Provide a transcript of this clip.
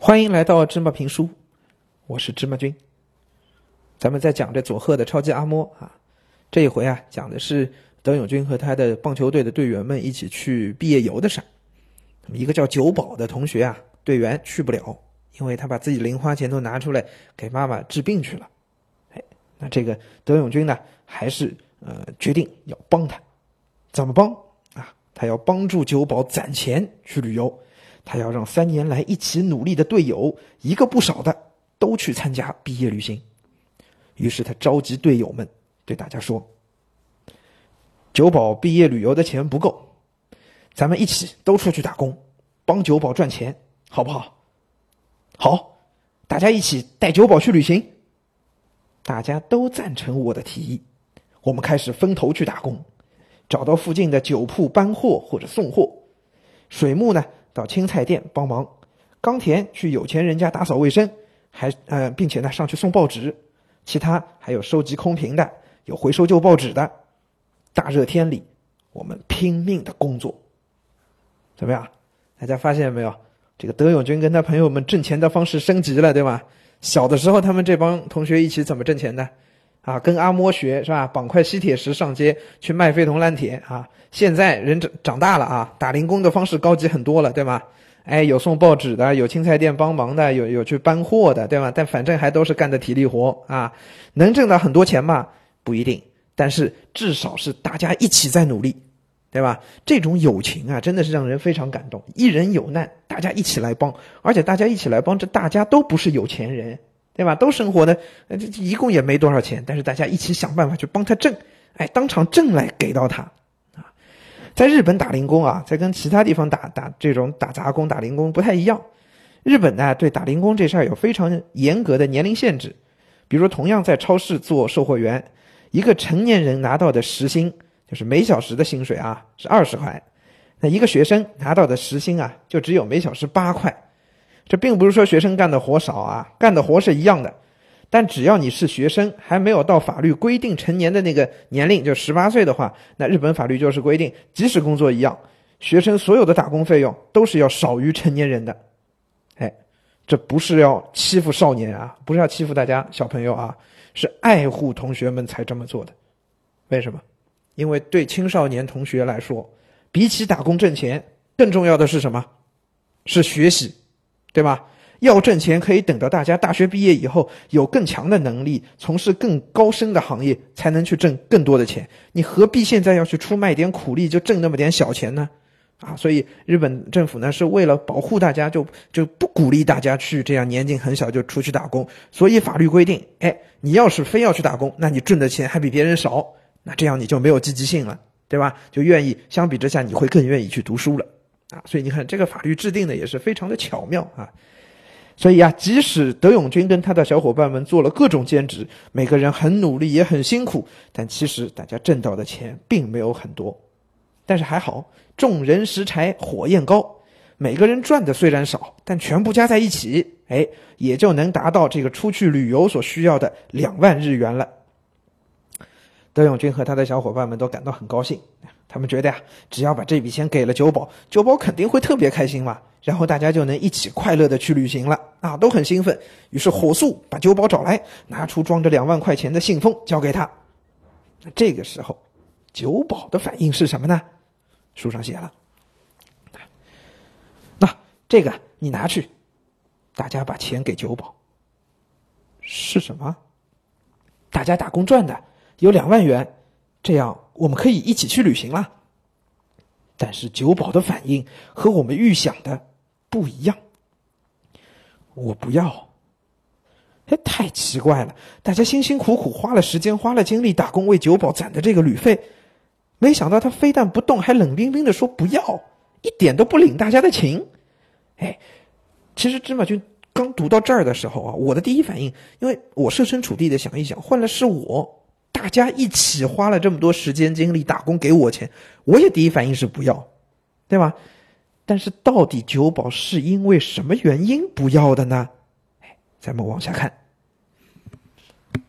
欢迎来到芝麻评书，我是芝麻君。咱们在讲这佐贺的超级阿嬷啊，这一回啊讲的是德永君和他的棒球队的队员们一起去毕业游的事儿。一个叫久保的同学啊，队员去不了，因为他把自己零花钱都拿出来给妈妈治病去了。哎，那这个德永君呢，还是呃决定要帮他，怎么帮啊？他要帮助久保攒钱去旅游。他要让三年来一起努力的队友一个不少的都去参加毕业旅行，于是他召集队友们对大家说：“九保毕业旅游的钱不够，咱们一起都出去打工，帮九保赚钱，好不好？”好，大家一起带九保去旅行。大家都赞成我的提议，我们开始分头去打工，找到附近的酒铺搬货或者送货，水木呢？到青菜店帮忙，冈田去有钱人家打扫卫生，还呃，并且呢上去送报纸，其他还有收集空瓶的，有回收旧报纸的。大热天里，我们拼命的工作，怎么样？大家发现没有？这个德永君跟他朋友们挣钱的方式升级了，对吧？小的时候，他们这帮同学一起怎么挣钱的？啊，跟阿嬷学是吧？绑块吸铁石上街去卖废铜烂铁啊！现在人长长大了啊，打零工的方式高级很多了，对吗？哎，有送报纸的，有青菜店帮忙的，有有去搬货的，对吧？但反正还都是干的体力活啊，能挣到很多钱吗？不一定，但是至少是大家一起在努力，对吧？这种友情啊，真的是让人非常感动。一人有难，大家一起来帮，而且大家一起来帮，这大家都不是有钱人。对吧？都生活的，这一共也没多少钱，但是大家一起想办法去帮他挣，哎，当场挣来给到他，啊，在日本打零工啊，在跟其他地方打打这种打杂工、打零工不太一样。日本呢，对打零工这事儿有非常严格的年龄限制，比如同样在超市做售货员，一个成年人拿到的时薪就是每小时的薪水啊是二十块，那一个学生拿到的时薪啊就只有每小时八块。这并不是说学生干的活少啊，干的活是一样的，但只要你是学生，还没有到法律规定成年的那个年龄，就十八岁的话，那日本法律就是规定，即使工作一样，学生所有的打工费用都是要少于成年人的。哎，这不是要欺负少年啊，不是要欺负大家小朋友啊，是爱护同学们才这么做的。为什么？因为对青少年同学来说，比起打工挣钱，更重要的是什么？是学习。对吧？要挣钱，可以等到大家大学毕业以后有更强的能力，从事更高深的行业，才能去挣更多的钱。你何必现在要去出卖点苦力，就挣那么点小钱呢？啊，所以日本政府呢是为了保护大家，就就不鼓励大家去这样年纪很小就出去打工。所以法律规定，哎，你要是非要去打工，那你挣的钱还比别人少，那这样你就没有积极性了，对吧？就愿意相比之下，你会更愿意去读书了。啊，所以你看这个法律制定的也是非常的巧妙啊，所以啊，即使德永君跟他的小伙伴们做了各种兼职，每个人很努力也很辛苦，但其实大家挣到的钱并没有很多，但是还好，众人拾柴火焰高，每个人赚的虽然少，但全部加在一起，哎，也就能达到这个出去旅游所需要的两万日元了。德永君和他的小伙伴们都感到很高兴。他们觉得呀，只要把这笔钱给了九保，九保肯定会特别开心嘛，然后大家就能一起快乐的去旅行了啊，都很兴奋。于是火速把九保找来，拿出装着两万块钱的信封交给他。那这个时候，九保的反应是什么呢？书上写了，那这个你拿去，大家把钱给九保。是什么？大家打工赚的有两万元，这样。我们可以一起去旅行了，但是九保的反应和我们预想的不一样。我不要，哎，太奇怪了！大家辛辛苦苦花了时间、花了精力打工为九保攒的这个旅费，没想到他非但不动，还冷冰冰的说不要，一点都不领大家的情。哎，其实芝麻君刚读到这儿的时候啊，我的第一反应，因为我设身处地的想一想，换了是我。大家一起花了这么多时间精力打工给我钱，我也第一反应是不要，对吧？但是到底酒保是因为什么原因不要的呢？哎，咱们往下看。